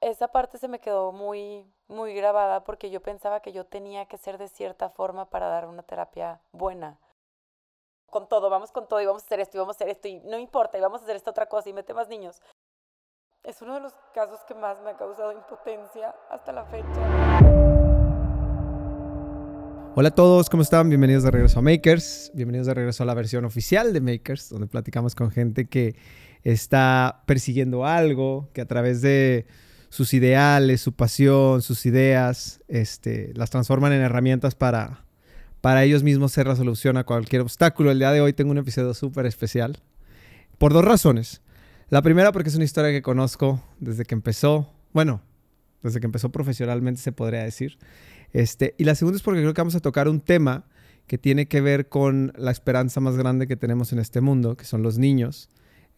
esa parte se me quedó muy, muy grabada porque yo pensaba que yo tenía que ser de cierta forma para dar una terapia buena. Con todo, vamos con todo y vamos a hacer esto y vamos a hacer esto y no importa y vamos a hacer esta otra cosa y mete más niños. Es uno de los casos que más me ha causado impotencia hasta la fecha. Hola a todos, ¿cómo están? Bienvenidos de regreso a Makers. Bienvenidos de regreso a la versión oficial de Makers, donde platicamos con gente que está persiguiendo algo, que a través de sus ideales, su pasión, sus ideas, este, las transforman en herramientas para, para ellos mismos ser la solución a cualquier obstáculo. El día de hoy tengo un episodio súper especial por dos razones. La primera porque es una historia que conozco desde que empezó, bueno, desde que empezó profesionalmente se podría decir. Este, y la segunda es porque creo que vamos a tocar un tema que tiene que ver con la esperanza más grande que tenemos en este mundo, que son los niños.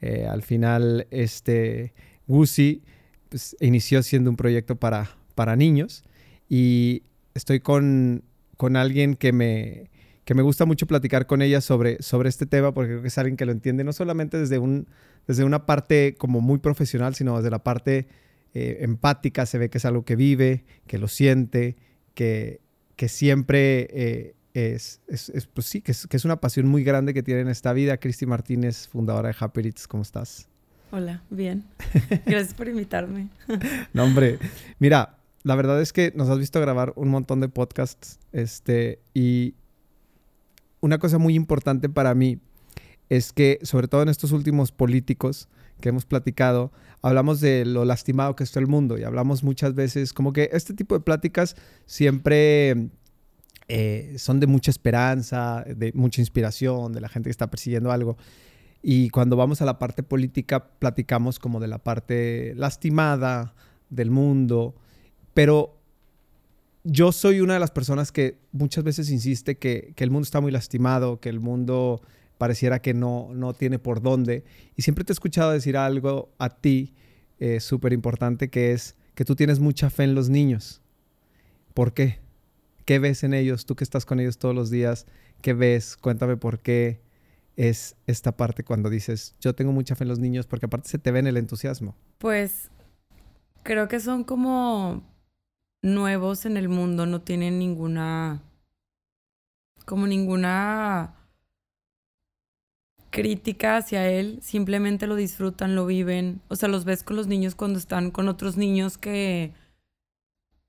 Eh, al final, este, Gucci pues, inició siendo un proyecto para, para niños y estoy con, con alguien que me, que me gusta mucho platicar con ella sobre, sobre este tema porque creo que es alguien que lo entiende no solamente desde, un, desde una parte como muy profesional, sino desde la parte eh, empática, se ve que es algo que vive, que lo siente, que, que siempre eh, es, es, pues sí, que es, que es, una pasión muy grande que tiene en esta vida. Cristi Martínez, fundadora de Happy Eats, ¿cómo estás? Hola, bien. Gracias por invitarme. no, hombre, mira, la verdad es que nos has visto grabar un montón de podcasts, este, y una cosa muy importante para mí es que, sobre todo en estos últimos políticos que hemos platicado, hablamos de lo lastimado que está el mundo y hablamos muchas veces, como que este tipo de pláticas siempre eh, son de mucha esperanza, de mucha inspiración, de la gente que está persiguiendo algo. Y cuando vamos a la parte política, platicamos como de la parte lastimada del mundo. Pero yo soy una de las personas que muchas veces insiste que, el mundo está muy lastimado, que el mundo pareciera que no, no tiene por dónde. Y siempre te he escuchado decir algo a ti eh, súper importante que es que tú tienes mucha fe en los niños. ¿Por qué? ¿Qué ves en ellos? Tú que estás con ellos todos los días, ¿qué ves? Cuéntame por qué es esta parte cuando dices, yo tengo mucha fe en los niños, porque aparte se te ve en el entusiasmo. Pues creo que son como nuevos en el mundo, no tienen ninguna, como ninguna crítica hacia él, simplemente lo disfrutan, lo viven. O sea, los ves con los niños cuando están con otros niños que,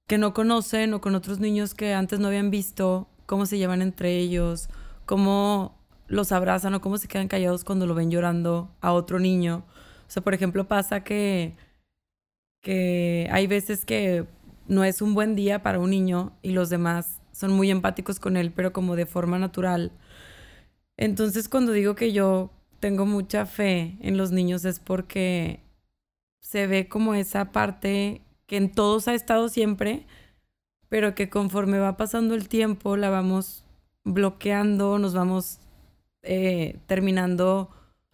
que no conocen o con otros niños que antes no habían visto, cómo se llevan entre ellos, cómo los abrazan o cómo se quedan callados cuando lo ven llorando a otro niño. O sea, por ejemplo, pasa que, que hay veces que no es un buen día para un niño y los demás son muy empáticos con él, pero como de forma natural. Entonces, cuando digo que yo tengo mucha fe en los niños es porque se ve como esa parte que en todos ha estado siempre, pero que conforme va pasando el tiempo la vamos bloqueando, nos vamos eh, terminando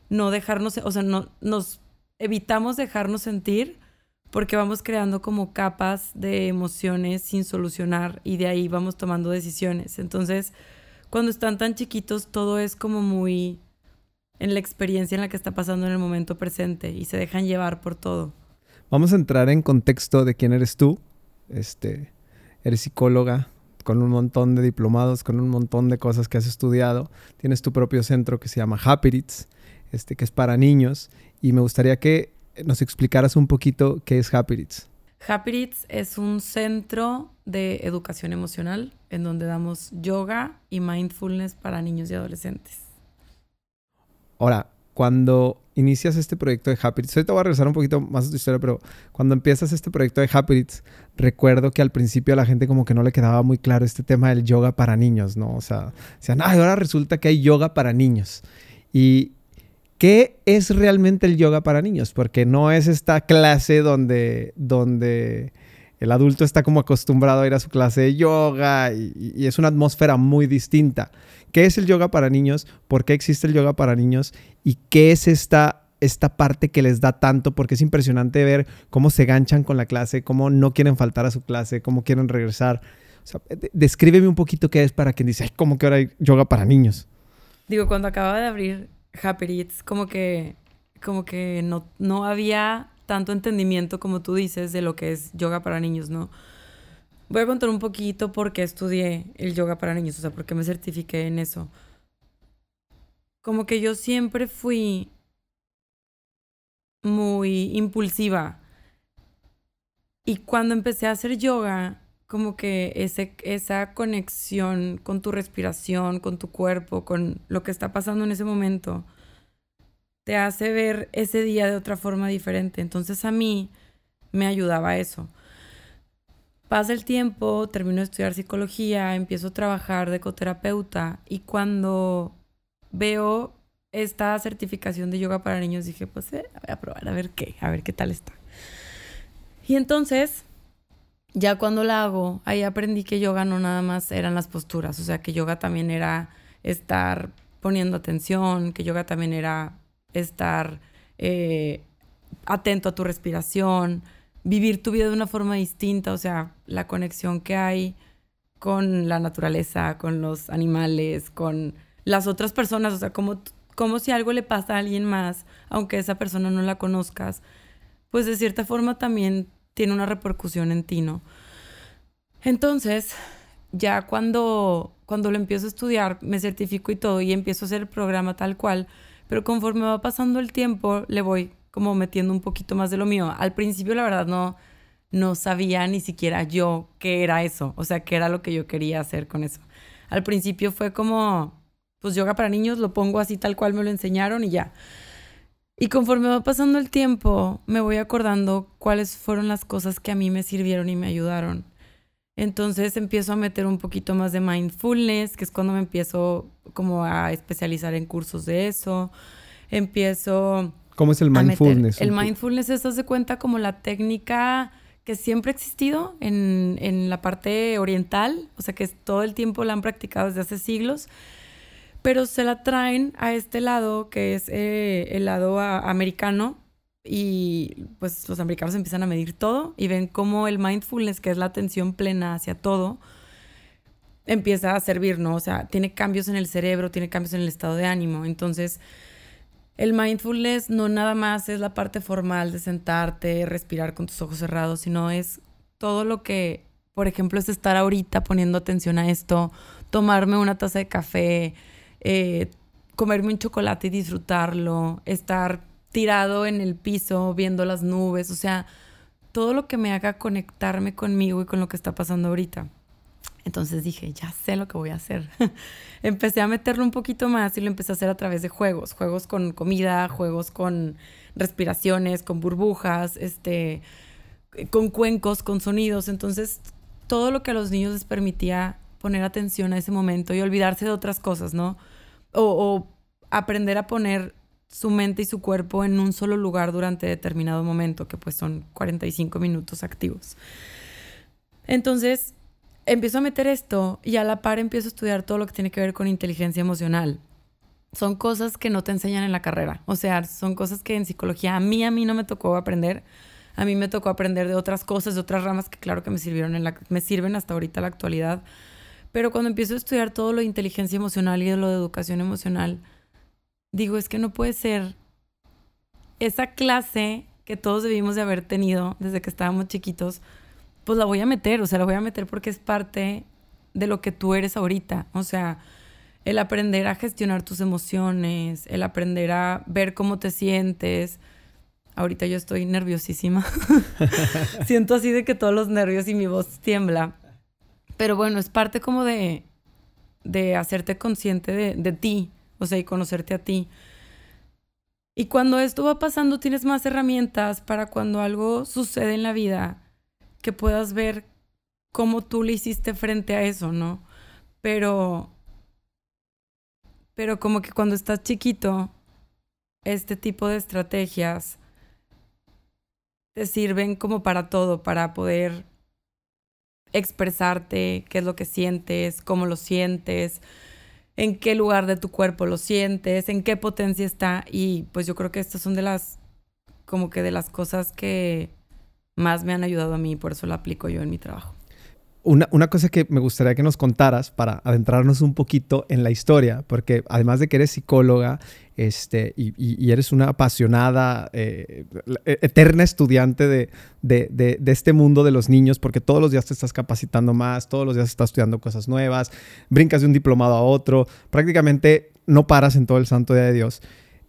no dejarnos, o sea, no, nos evitamos dejarnos sentir porque vamos creando como capas de emociones sin solucionar y de ahí vamos tomando decisiones. Entonces, cuando están tan chiquitos, todo es como muy en la experiencia en la que está pasando en el momento presente y se dejan llevar por todo. Vamos a entrar en contexto de quién eres tú. Este, eres psicóloga con un montón de diplomados, con un montón de cosas que has estudiado. Tienes tu propio centro que se llama Happy este, que es para niños. Y me gustaría que nos explicaras un poquito qué es Happy Happy es un centro de educación emocional en donde damos yoga y mindfulness para niños y adolescentes. Ahora, cuando inicias este proyecto de Happy Eats, ahorita voy a regresar un poquito más a tu historia, pero cuando empiezas este proyecto de Happy recuerdo que al principio a la gente como que no le quedaba muy claro este tema del yoga para niños, ¿no? O sea, decían, ay, ahora resulta que hay yoga para niños. Y, ¿qué es realmente el yoga para niños? Porque no es esta clase donde, donde el adulto está como acostumbrado a ir a su clase de yoga y, es una atmósfera muy distinta. ¿Qué es el yoga para niños? ¿Por qué existe el yoga para niños? ¿Y qué es esta, esta parte que les da tanto? Porque es impresionante ver cómo se ganchan con la clase, cómo no quieren faltar a su clase, cómo quieren regresar. descríbeme un poquito qué es para quien dice, ¿cómo que ahora hay yoga para niños? Digo, cuando acababa de abrir Happy Eats, como que, como que no, no había tanto entendimiento como tú dices de lo que es yoga para niños, ¿no? Voy a contar un poquito por qué estudié el yoga para niños, o sea, por qué me certifiqué en eso. Como que yo siempre fui muy impulsiva. Y cuando empecé a hacer yoga, como que ese, esa conexión con tu respiración, con tu cuerpo, con lo que está pasando en ese momento, te hace ver ese día de otra forma diferente. Entonces a mí me ayudaba eso. Pasa el tiempo, termino de estudiar psicología, empiezo a trabajar de ecoterapeuta y cuando veo esta certificación de yoga para niños dije, pues eh, voy a probar a ver qué, a ver qué tal está. Y entonces ya cuando la hago, ahí aprendí que yoga no nada más eran las posturas, o sea, que yoga también era estar poniendo atención, que yoga también era estar eh, atento a tu respiración, vivir tu vida de una forma distinta, o sea, la conexión que hay con la naturaleza, con los animales, con las otras personas, o sea, como, como si algo le pasa a alguien más, aunque esa persona no la conozcas, pues de cierta forma también tiene una repercusión en ti, ¿no? Entonces, ya cuando, cuando lo empiezo a estudiar, me certifico y todo y empiezo a hacer el programa tal cual, pero conforme va pasando el tiempo, le voy como metiendo un poquito más de lo mío. Al principio, la verdad, no, no sabía ni siquiera yo qué era eso, o sea, qué era lo que yo quería hacer con eso. Al principio fue como, pues yoga para niños, lo pongo así tal cual me lo enseñaron y ya. Y conforme va pasando el tiempo, me voy acordando cuáles fueron las cosas que a mí me sirvieron y me ayudaron. Entonces empiezo a meter un poquito más de mindfulness, que es cuando me empiezo como a especializar en cursos de eso. Empiezo... ¿Cómo es el mindfulness? El mindfulness es, de cuenta, como la técnica que siempre ha existido en, en la parte oriental, o sea que todo el tiempo la han practicado desde hace siglos pero se la traen a este lado que es eh, el lado americano y pues los americanos empiezan a medir todo y ven cómo el mindfulness, que es la atención plena hacia todo, empieza a servir, ¿no? O sea, tiene cambios en el cerebro, tiene cambios en el estado de ánimo. Entonces, el mindfulness no nada más es la parte formal de sentarte, respirar con tus ojos cerrados, sino es todo lo que, por ejemplo, es estar ahorita poniendo atención a esto, tomarme una taza de café, eh, comerme un chocolate y disfrutarlo, estar tirado en el piso viendo las nubes, o sea, todo lo que me haga conectarme conmigo y con lo que está pasando ahorita. Entonces dije, ya sé lo que voy a hacer. empecé a meterlo un poquito más y lo empecé a hacer a través de juegos, juegos con comida, juegos con respiraciones, con burbujas, este, con cuencos, con sonidos. Entonces, todo lo que a los niños les permitía poner atención a ese momento y olvidarse de otras cosas, ¿no? O, aprender a poner su mente y su cuerpo en un solo lugar durante determinado momento, que pues son 45 minutos activos. Entonces, empiezo a meter esto y a la par empiezo a estudiar todo lo que tiene que ver con inteligencia emocional. Son cosas que no te enseñan en la carrera, o sea, son cosas que en psicología a mí a mí no me tocó aprender. A mí me tocó aprender de otras cosas, de otras ramas que claro que me sirvieron en la me sirven hasta ahorita la actualidad, pero cuando empiezo a estudiar todo lo de inteligencia emocional y lo de educación emocional, digo, es que no puede ser esa clase que todos debimos de haber tenido desde que estábamos chiquitos, pues la voy a meter, o sea, la voy a meter porque es parte de lo que tú eres ahorita. O sea, el aprender a gestionar tus emociones, el aprender a ver cómo te sientes. Ahorita yo estoy nerviosísima. Siento así de que todos los nervios y mi voz tiembla. Pero bueno, es parte como de, de hacerte consciente de, de ti, o sea, y conocerte a ti. Y cuando esto va pasando, tienes más herramientas para cuando algo sucede en la vida, que puedas ver cómo tú le hiciste frente a eso, ¿no? Pero, pero como que cuando estás chiquito, este tipo de estrategias te sirven como para todo, para poder expresarte qué es lo que sientes, cómo lo sientes, en qué lugar de tu cuerpo lo sientes, en qué potencia está. Y pues yo creo que estas son de las, como que de las cosas que más me han ayudado a mí, por eso lo aplico yo en mi trabajo. Una, cosa que me gustaría que nos contaras para adentrarnos un poquito en la historia, porque además de que eres psicóloga este, y, eres una apasionada, eh, eterna estudiante de, de, este mundo de los niños, porque todos los días te estás capacitando más, todos los días estás estudiando cosas nuevas, brincas de un diplomado a otro, prácticamente no paras en todo el santo día de Dios.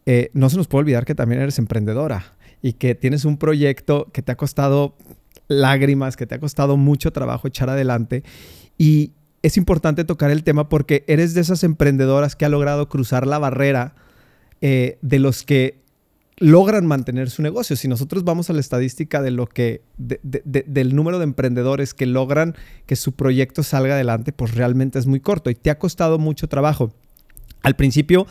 Eh, no se nos puede olvidar que también eres emprendedora y que tienes un proyecto que te ha costado lágrimas, que te ha costado mucho trabajo echar adelante. Y es importante tocar el tema porque eres de esas emprendedoras que ha logrado cruzar la barrera eh, de los que logran mantener su negocio. Si nosotros vamos a la estadística de lo que, del número de emprendedores que logran que su proyecto salga adelante, pues realmente es muy corto y te ha costado mucho trabajo. Al principio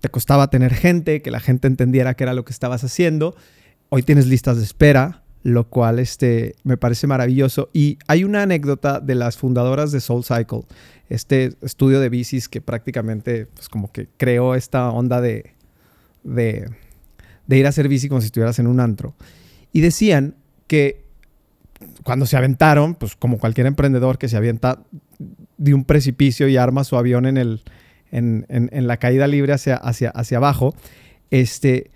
te costaba tener gente, que la gente entendiera qué era lo que estabas haciendo. Hoy tienes listas de espera, lo cual este, me parece maravilloso. Y hay una anécdota de las fundadoras de Soul Cycle, este estudio de bicis que prácticamente pues como que creó esta onda de, de, ir a hacer bici como si estuvieras en un antro. Y decían que cuando se aventaron, pues como cualquier emprendedor que se avienta de un precipicio y arma su avión en, el, en, en, la caída libre hacia, hacia, hacia abajo, este,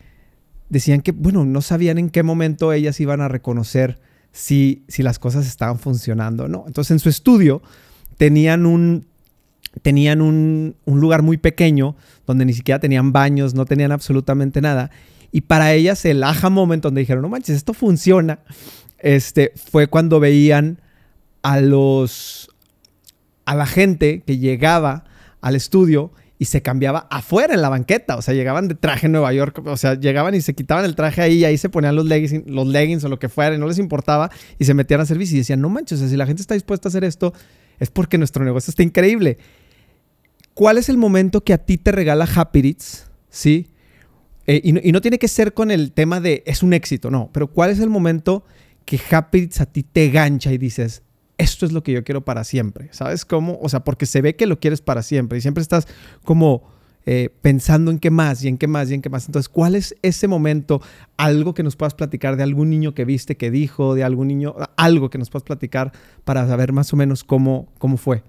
decían que, bueno, no sabían en qué momento ellas iban a reconocer si, si las cosas estaban funcionando o no. Entonces, en su estudio tenían un, tenían un, lugar muy pequeño donde ni siquiera tenían baños, no tenían absolutamente nada. Y para ellas el aha moment donde dijeron, no manches, esto funciona, este, fue cuando veían a los, a la gente que llegaba al estudio y se cambiaba afuera en la banqueta. O sea, llegaban de traje en Nueva York. O sea, llegaban y se quitaban el traje ahí y ahí se ponían los leggings, los leggings o lo que fuera y no les importaba y se metían a servicio y decían, no manches, si la gente está dispuesta a hacer esto, es porque nuestro negocio está increíble. ¿Cuál es el momento que a ti te regala Happy ¿Sí? Eh, y, no, tiene que ser con el tema de es un éxito, no. Pero ¿cuál es el momento que Happy a ti te gancha y dices, esto es lo que yo quiero para siempre. ¿Sabes cómo? O sea, porque se ve que lo quieres para siempre y siempre estás como eh, pensando en qué más y en qué más y en qué más. Entonces, ¿cuál es ese momento? Algo que nos puedas platicar de algún niño que viste, que dijo, de algún niño, algo que nos puedas platicar para saber más o menos cómo, cómo fue.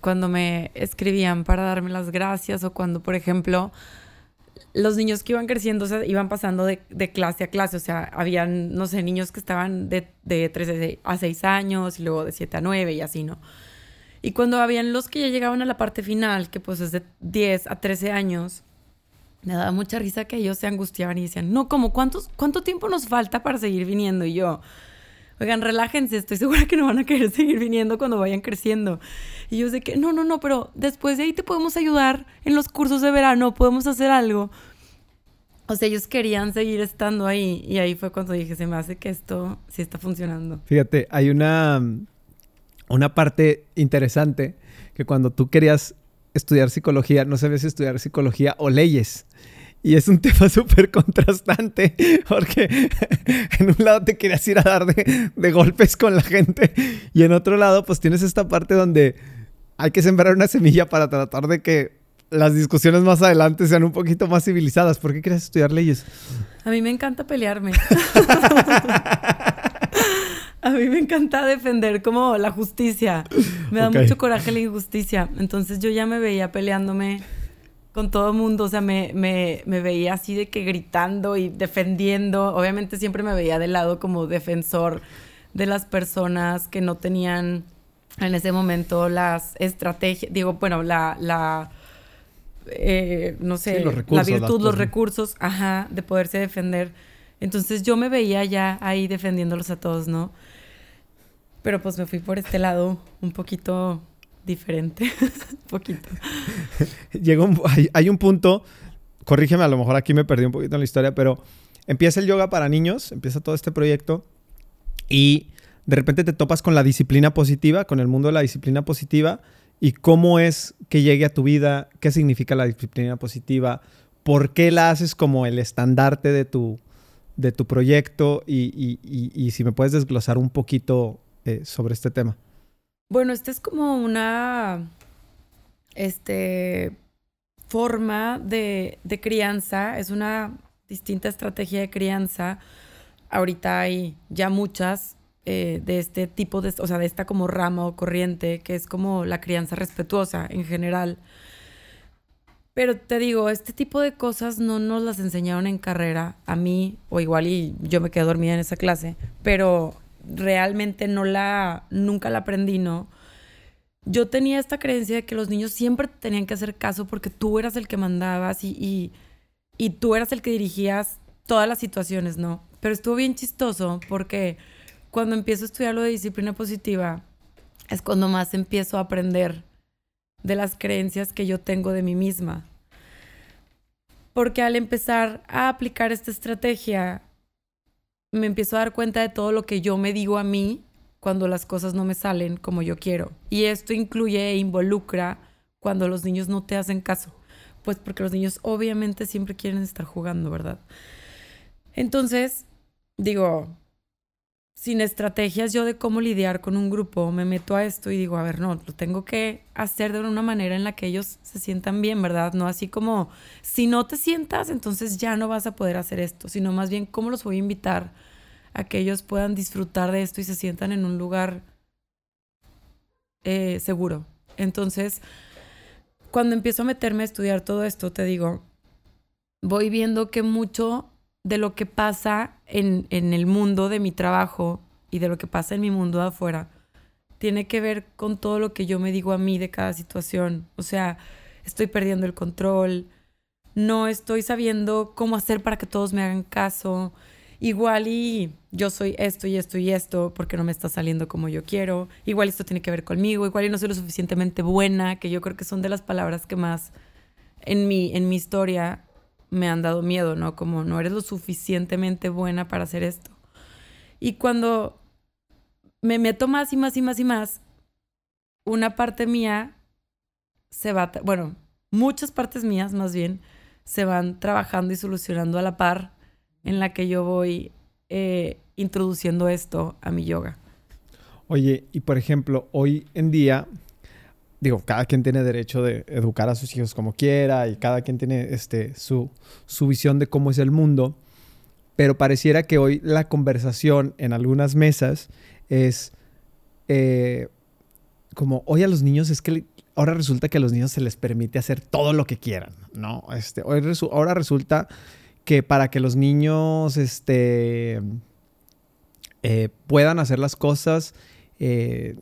Cuando me escribían para darme las gracias o cuando, por ejemplo, los niños que iban creciendo iban pasando de, clase a clase. O sea, habían, no sé, niños que estaban de, de 3 a 6 años y luego de 7 a 9 y así, ¿no? Y cuando habían los que ya llegaban a la parte final, que pues es de 10 a 13 años, me daba mucha risa que ellos se angustiaban y decían, no, como cuántos, cuánto tiempo nos falta para seguir viniendo? Y yo, oigan, relájense, estoy segura que no van a querer seguir viniendo cuando vayan creciendo. Y yo sé que, no, no, no, pero después de ahí te podemos ayudar en los cursos de verano, podemos hacer algo. O sea, ellos querían seguir estando ahí y ahí fue cuando dije, se me hace que esto sí está funcionando. Fíjate, hay una, una parte interesante que cuando tú querías estudiar psicología, no sabes si estudiar psicología o leyes. Y es un tema súper contrastante porque en un lado te querías ir a dar de, de, golpes con la gente y en otro lado pues tienes esta parte donde hay que sembrar una semilla para tratar de que las discusiones más adelante sean un poquito más civilizadas. ¿Por qué quieres estudiar leyes? A mí me encanta pelearme. A mí me encanta defender como la justicia. Me da mucho coraje la injusticia. Entonces yo ya me veía peleándome con todo el mundo. O sea, me, me, me, veía así de que gritando y defendiendo. Obviamente siempre me veía del lado como defensor de las personas que no tenían en ese momento las estrategias. Digo, bueno, la, la eh, no sé, la virtud, los recursos, ajá, de poderse defender. Entonces yo me veía ya ahí defendiéndolos a todos, ¿no? Pero pues me fui por este lado un poquito diferente, un poquito. Llegó hay, un punto, corrígeme, a lo mejor aquí me perdí un poquito en la historia, pero empieza el yoga para niños, empieza todo este proyecto y de repente te topas con la disciplina positiva, con el mundo de la disciplina positiva y cómo es que llegue a tu vida, qué significa la disciplina positiva, por qué la haces como el estandarte de tu, de tu proyecto y, si me puedes desglosar un poquito eh, sobre este tema. Bueno, esta es como una este, forma de, de crianza, es una distinta estrategia de crianza. Ahorita hay ya muchas eh, de este tipo de, o sea, de esta como rama o corriente, que es como la crianza respetuosa en general. Pero te digo, este tipo de cosas no nos las enseñaron en carrera, a mí, o igual y yo me quedé dormida en esa clase, pero realmente no la, nunca la aprendí, ¿no? Yo tenía esta creencia de que los niños siempre tenían que hacer caso porque tú eras el que mandabas y, y, y tú eras el que dirigías todas las situaciones, ¿no? Pero estuvo bien chistoso porque cuando empiezo a estudiar lo de disciplina positiva, es cuando más empiezo a aprender de las creencias que yo tengo de mí misma. Porque al empezar a aplicar esta estrategia, me empiezo a dar cuenta de todo lo que yo me digo a mí cuando las cosas no me salen como yo quiero. Y esto incluye e involucra cuando los niños no te hacen caso. Pues porque los niños obviamente siempre quieren estar jugando, ¿verdad? Entonces, digo, sin estrategias yo de cómo lidiar con un grupo, me meto a esto y digo, a ver, no, lo tengo que hacer de una manera en la que ellos se sientan bien, ¿verdad? No así como, si no te sientas, entonces ya no vas a poder hacer esto, sino más bien cómo los voy a invitar a que ellos puedan disfrutar de esto y se sientan en un lugar eh, seguro. Entonces, cuando empiezo a meterme a estudiar todo esto, te digo, voy viendo que mucho de lo que pasa en, en, el mundo de mi trabajo y de lo que pasa en mi mundo de afuera tiene que ver con todo lo que yo me digo a mí de cada situación. O sea, estoy perdiendo el control, no estoy sabiendo cómo hacer para que todos me hagan caso. Igual y yo soy esto y esto y esto porque no me está saliendo como yo quiero. Igual esto tiene que ver conmigo. Igual y no soy lo suficientemente buena, que yo creo que son de las palabras que más en mi, en mi historia me han dado miedo, ¿no? Como no eres lo suficientemente buena para hacer esto. Y cuando me meto más y más y más y más, una parte mía se va, bueno, muchas partes mías más bien, se van trabajando y solucionando a la par en la que yo voy eh, introduciendo esto a mi yoga. Oye, y por ejemplo, hoy en día digo, cada quien tiene derecho de educar a sus hijos como quiera y cada quien tiene este, su, su visión de cómo es el mundo, pero pareciera que hoy la conversación en algunas mesas es eh, como, hoy a los niños es que ahora resulta que a los niños se les permite hacer todo lo que quieran, ¿no? Este, hoy ahora resulta que para que los niños este, eh, puedan hacer las cosas, eh,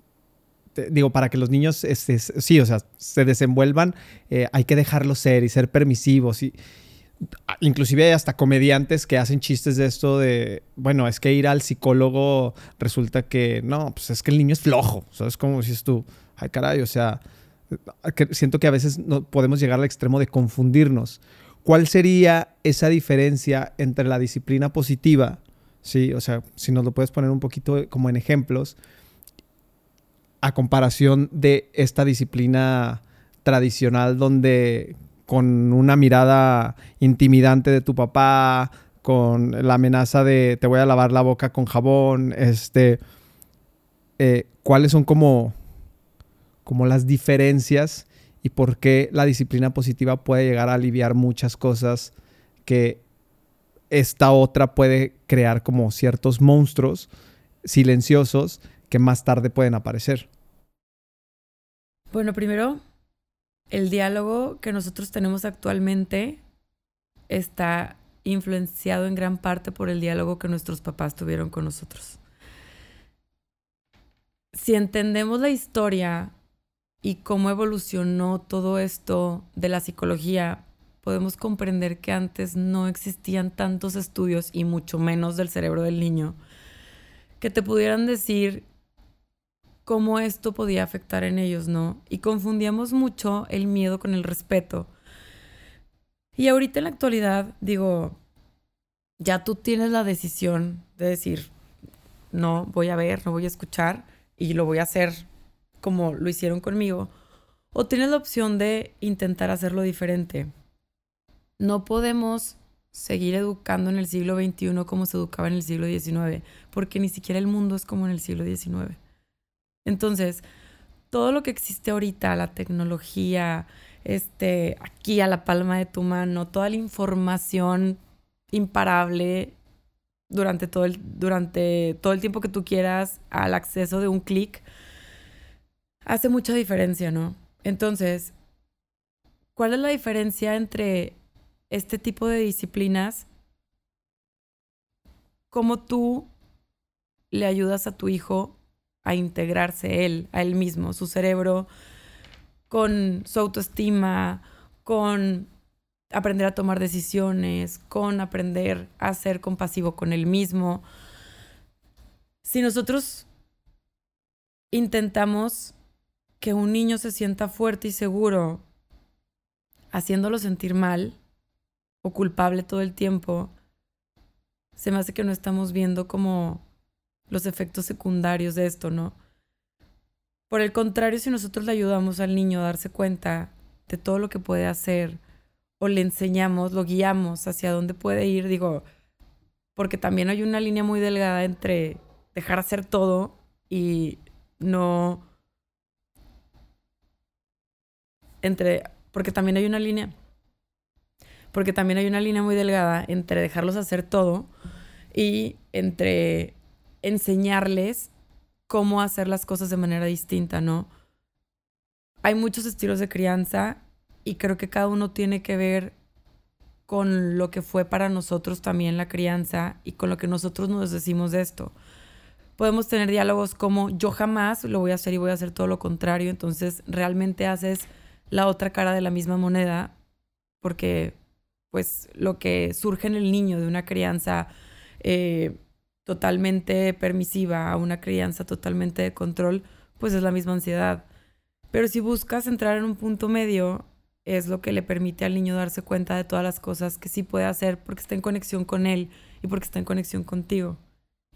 este, digo, para que los niños, este, sí, o sea, se desenvuelvan, eh, hay que dejarlos ser y ser permisivos. Y, inclusive hay hasta comediantes que hacen chistes de esto de, bueno, es que ir al psicólogo resulta que, no, pues es que el niño es flojo, ¿sabes? Como dices tú, ay caray, o sea, siento que a veces no podemos llegar al extremo de confundirnos. ¿Cuál sería esa diferencia entre la disciplina positiva? Sí, o sea, si nos lo puedes poner un poquito como en ejemplos, a comparación de esta disciplina tradicional donde con una mirada intimidante de tu papá, con la amenaza de te voy a lavar la boca con jabón, este, eh, cuáles son como, como las diferencias y por qué la disciplina positiva puede llegar a aliviar muchas cosas que esta otra puede crear como ciertos monstruos silenciosos que más tarde pueden aparecer? Bueno, primero, el diálogo que nosotros tenemos actualmente está influenciado en gran parte por el diálogo que nuestros papás tuvieron con nosotros. Si entendemos la historia y cómo evolucionó todo esto de la psicología, podemos comprender que antes no existían tantos estudios y mucho menos del cerebro del niño que te pudieran decir cómo esto podía afectar en ellos, ¿no? Y confundíamos mucho el miedo con el respeto. Y ahorita en la actualidad, digo, ya tú tienes la decisión de decir, no voy a ver, no voy a escuchar y lo voy a hacer como lo hicieron conmigo. O tienes la opción de intentar hacerlo diferente. No podemos seguir educando en el siglo XXI como se educaba en el siglo XIX, porque ni siquiera el mundo es como en el siglo XIX. Entonces, todo lo que existe ahorita, la tecnología, este, aquí a la palma de tu mano, toda la información imparable durante todo el, durante todo el tiempo que tú quieras al acceso de un clic, hace mucha diferencia, ¿no? Entonces, ¿cuál es la diferencia entre este tipo de disciplinas? ¿Cómo tú le ayudas a tu hijo a integrarse él, a él mismo, su cerebro, con su autoestima, con aprender a tomar decisiones, con aprender a ser compasivo con él mismo. Si nosotros intentamos que un niño se sienta fuerte y seguro, haciéndolo sentir mal o culpable todo el tiempo, se me hace que no estamos viendo como los efectos secundarios de esto, ¿no? Por el contrario, si nosotros le ayudamos al niño a darse cuenta de todo lo que puede hacer, o le enseñamos, lo guiamos hacia dónde puede ir, digo, porque también hay una línea muy delgada entre dejar hacer todo y no entre porque también hay una línea porque también hay una línea muy delgada entre dejarlos hacer todo y entre enseñarles cómo hacer las cosas de manera distinta, ¿no? Hay muchos estilos de crianza y creo que cada uno tiene que ver con lo que fue para nosotros también la crianza y con lo que nosotros nos decimos de esto. Podemos tener diálogos como yo jamás lo voy a hacer y voy a hacer todo lo contrario, entonces realmente haces la otra cara de la misma moneda porque pues lo que surge en el niño de una crianza eh, totalmente permisiva a una crianza totalmente de control, pues es la misma ansiedad. Pero si buscas entrar en un punto medio, es lo que le permite al niño darse cuenta de todas las cosas que sí puede hacer porque está en conexión con él y porque está en conexión contigo.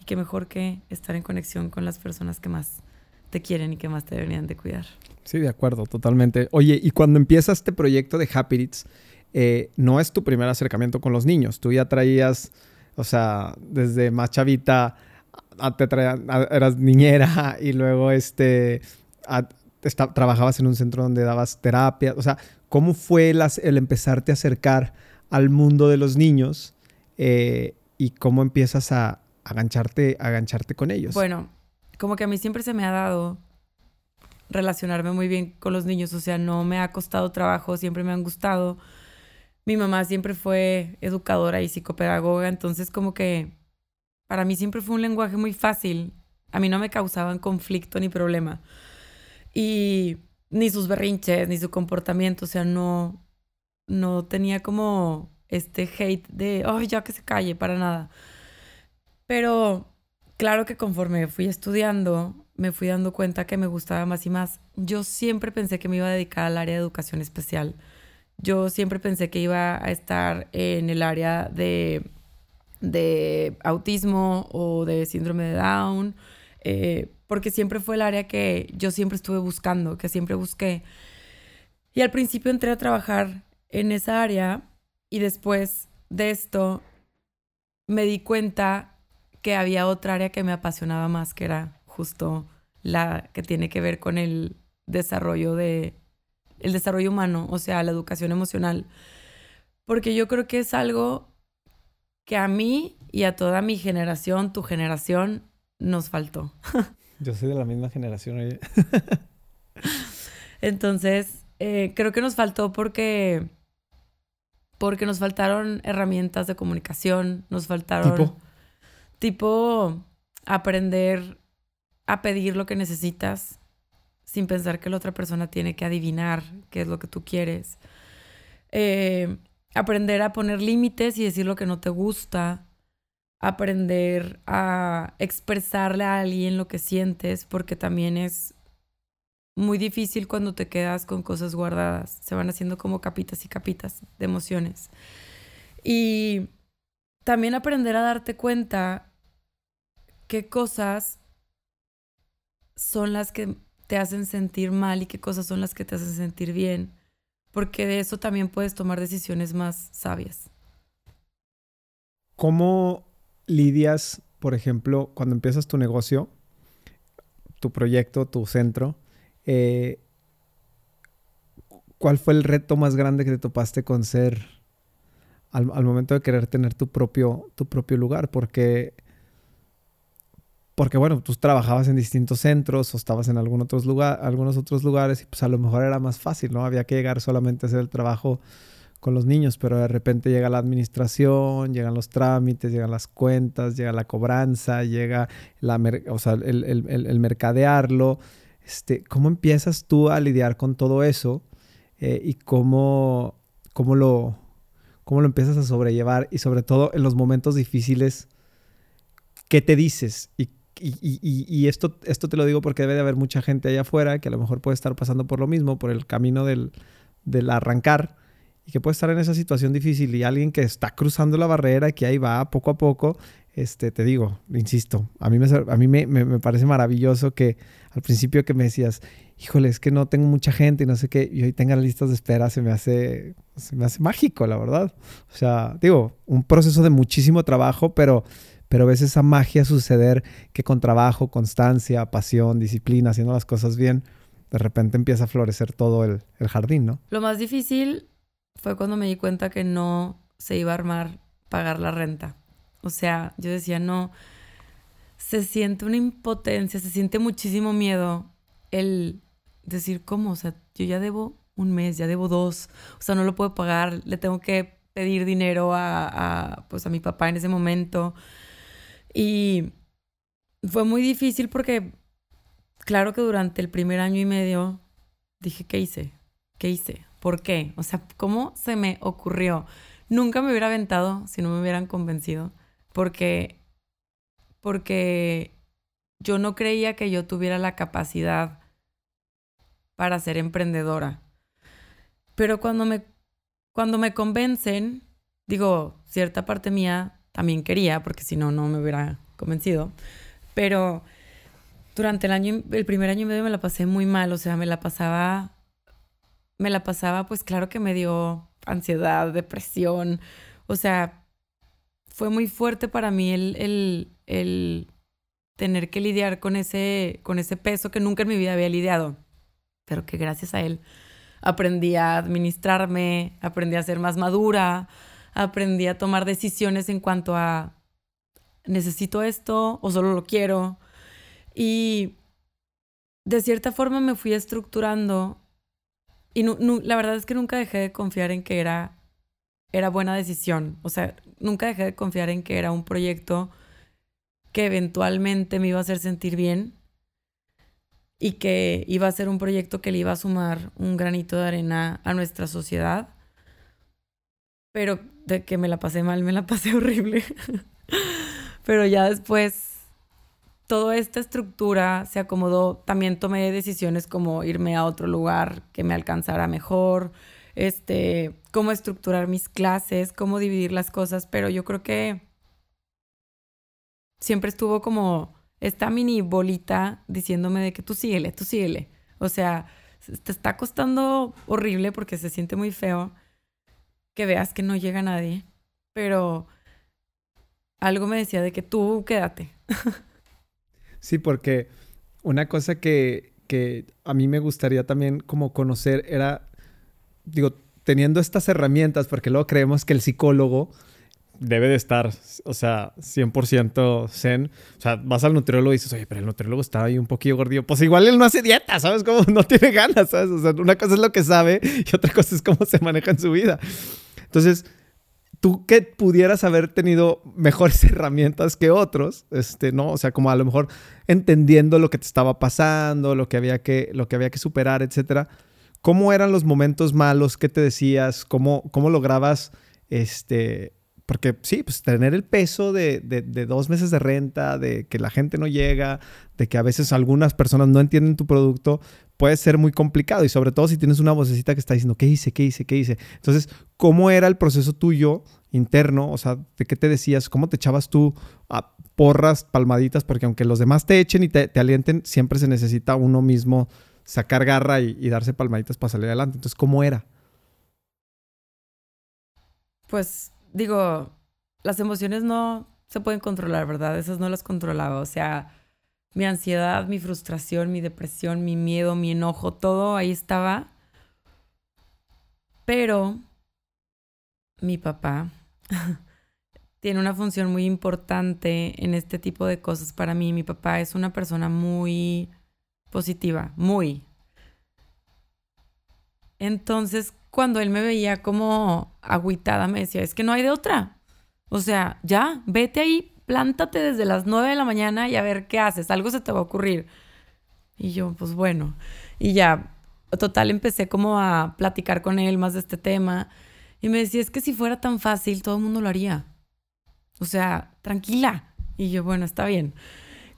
Y qué mejor que estar en conexión con las personas que más te quieren y que más te deberían de cuidar. Sí, de acuerdo, totalmente. Oye, y cuando empiezas este proyecto de Happy eh, no es tu primer acercamiento con los niños. Tú ya traías, o sea, desde más chavita, eras niñera y luego este, trabajabas en un centro donde dabas terapia. O sea, ¿Cómo fue el empezarte a acercar al mundo de los niños eh, y cómo empiezas a agancharte, a con ellos? Bueno, como que a mí siempre se me ha dado relacionarme muy bien con los niños, o sea, no me ha costado trabajo, siempre me han gustado. Mi mamá siempre fue educadora y psicopedagoga, entonces como que para mí siempre fue un lenguaje muy fácil. A mí no me causaban conflicto ni problema. Y ni sus berrinches, ni su comportamiento, o sea, no, no tenía como este hate de, ay, ya que se calle, para nada. Pero claro que conforme fui estudiando, me fui dando cuenta que me gustaba más y más. Yo siempre pensé que me iba a dedicar al área de educación especial. Yo siempre pensé que iba a estar en el área de, de autismo o de síndrome de Down. Eh, porque siempre fue el área que yo siempre estuve buscando, que siempre busqué. Y al principio entré a trabajar en esa área y después de esto me di cuenta que había otra área que me apasionaba más, que era justo la que tiene que ver con el desarrollo de el desarrollo humano, o sea, la educación emocional. Porque yo creo que es algo que a mí y a toda mi generación, tu generación, nos faltó. Yo soy de la misma generación, oye. Entonces, eh, creo que nos faltó porque. Porque nos faltaron herramientas de comunicación, nos faltaron. ¿Tipo? Tipo aprender a pedir lo que necesitas sin pensar que la otra persona tiene que adivinar qué es lo que tú quieres. Eh, aprender a poner límites y decir lo que no te gusta aprender a expresarle a alguien lo que sientes, porque también es muy difícil cuando te quedas con cosas guardadas. Se van haciendo como capitas y capitas de emociones. Y también aprender a darte cuenta qué cosas son las que te hacen sentir mal y qué cosas son las que te hacen sentir bien, porque de eso también puedes tomar decisiones más sabias. ¿Cómo lidias, por ejemplo, cuando empiezas tu negocio, tu proyecto, tu centro? Eh, ¿Cuál fue el reto más grande que te topaste con ser al, momento de querer tener tu propio, tu propio lugar, porque, porque bueno, tú trabajabas en distintos centros o estabas en algún otros lugar, algunos otros lugares y pues a lo mejor era más fácil, ¿no? Había que llegar solamente a hacer el trabajo con los niños, pero de repente llega la administración, llegan los trámites, llegan las cuentas, llega la cobranza, llega el, mercadearlo. Este, ¿Cómo empiezas tú a lidiar con todo eso eh, y cómo, cómo, lo, cómo lo empiezas a sobrellevar y sobre todo en los momentos difíciles, ¿qué te dices? Y, y, esto, te lo digo porque debe de haber mucha gente allá afuera que a lo mejor puede estar pasando por lo mismo, por el camino del, arrancar y que puede estar en esa situación difícil y alguien que está cruzando la barrera, que ahí va poco a poco, este, te digo, insisto, a mí, me, a mí me, me, parece maravilloso que al principio que me decías, híjole, es que no tengo mucha gente y no sé qué, y hoy tengan listas de espera, se me hace, se me hace mágico, la verdad. O sea, digo, un proceso de muchísimo trabajo, pero, pero ves esa magia suceder que con trabajo, constancia, pasión, disciplina, haciendo las cosas bien, de repente empieza a florecer todo el, el jardín, ¿no? Lo más difícil fue cuando me di cuenta que no se iba a armar pagar la renta. O sea, yo decía, no, se siente una impotencia, se siente muchísimo miedo el decir, ¿cómo? O sea, yo ya debo un mes, ya debo dos, o sea, no lo puedo pagar, le tengo que pedir dinero a, pues, a mi papá en ese momento. Y fue muy difícil porque, claro que durante el primer año y medio dije, ¿qué hice? ¿Qué hice? ¿Por qué? O sea, ¿cómo se me ocurrió? Nunca me hubiera aventado si no me hubieran convencido, porque, porque yo no creía que yo tuviera la capacidad para ser emprendedora. Pero cuando me, cuando me convencen, digo, cierta parte mía también quería, porque si no, no me hubiera convencido. Pero durante el año, el primer año y medio me la pasé muy mal, o sea, me la pasaba me la pasaba, pues claro que me dio ansiedad, depresión. O sea, fue muy fuerte para mí el, el, tener que lidiar con ese, con ese peso que nunca en mi vida había lidiado, pero que gracias a él aprendí a administrarme, aprendí a ser más madura, aprendí a tomar decisiones en cuanto a necesito esto o solo lo quiero. Y de cierta forma me fui estructurando y la verdad es que nunca dejé de confiar en que era, era buena decisión. O sea, nunca dejé de confiar en que era un proyecto que eventualmente me iba a hacer sentir bien y que iba a ser un proyecto que le iba a sumar un granito de arena a nuestra sociedad. Pero de que me la pasé mal, me la pasé horrible. Pero ya después toda esta estructura se acomodó. También tomé decisiones como irme a otro lugar que me alcanzara mejor, este, cómo estructurar mis clases, cómo dividir las cosas, pero yo creo que siempre estuvo como esta mini bolita diciéndome de que tú síguele, tú síguele. O sea, te está costando horrible porque se siente muy feo que veas que no llega nadie, pero algo me decía de que tú quédate. Sí, porque una cosa que, que a mí me gustaría también como conocer era, digo, teniendo estas herramientas, porque luego creemos que el psicólogo debe de estar, o sea, 100% zen. O sea, vas al nutriólogo y dices, oye, pero el nutriólogo está ahí un poquillo gordillo. Pues igual él no hace dieta, ¿sabes? Como no tiene ganas, ¿sabes? O sea, una cosa es lo que sabe y otra cosa es cómo se maneja en su vida. Entonces, tú que pudieras haber tenido mejores herramientas que otros, este, ¿no? O sea, como a lo mejor entendiendo lo que te estaba pasando, lo que había que, lo que, había que superar, etcétera. ¿Cómo eran los momentos malos? ¿Qué te decías? ¿Cómo, cómo lograbas, este, porque sí, pues tener el peso de, de, dos meses de renta, de que la gente no llega, de que a veces algunas personas no entienden tu producto, puede ser muy complicado. Y sobre todo si tienes una vocecita que está diciendo, ¿qué hice? ¿Qué hice? ¿Qué hice? Entonces, ¿cómo era el proceso tuyo interno? O sea, ¿de qué te decías? ¿Cómo te echabas tú a porras, palmaditas? Porque aunque los demás te echen y te, alienten, siempre se necesita uno mismo sacar garra y, darse palmaditas para salir adelante. Entonces, ¿cómo era? Pues digo, las emociones no se pueden controlar, ¿verdad? Esas no las controlaba. O sea, mi ansiedad, mi frustración, mi depresión, mi miedo, mi enojo, todo ahí estaba. Pero mi papá tiene una función muy importante en este tipo de cosas para mí. Mi papá es una persona muy positiva, muy. Entonces, cuando él me veía como agüitada, me decía, es que no hay de otra. O sea, ya, vete ahí, plántate desde las 9 de la mañana y a ver qué haces, algo se te va a ocurrir. Y yo, pues bueno, y ya, total, empecé como a platicar con él más de este tema. Y me decía, es que si fuera tan fácil, todo el mundo lo haría. O sea, tranquila. Y yo, bueno, está bien.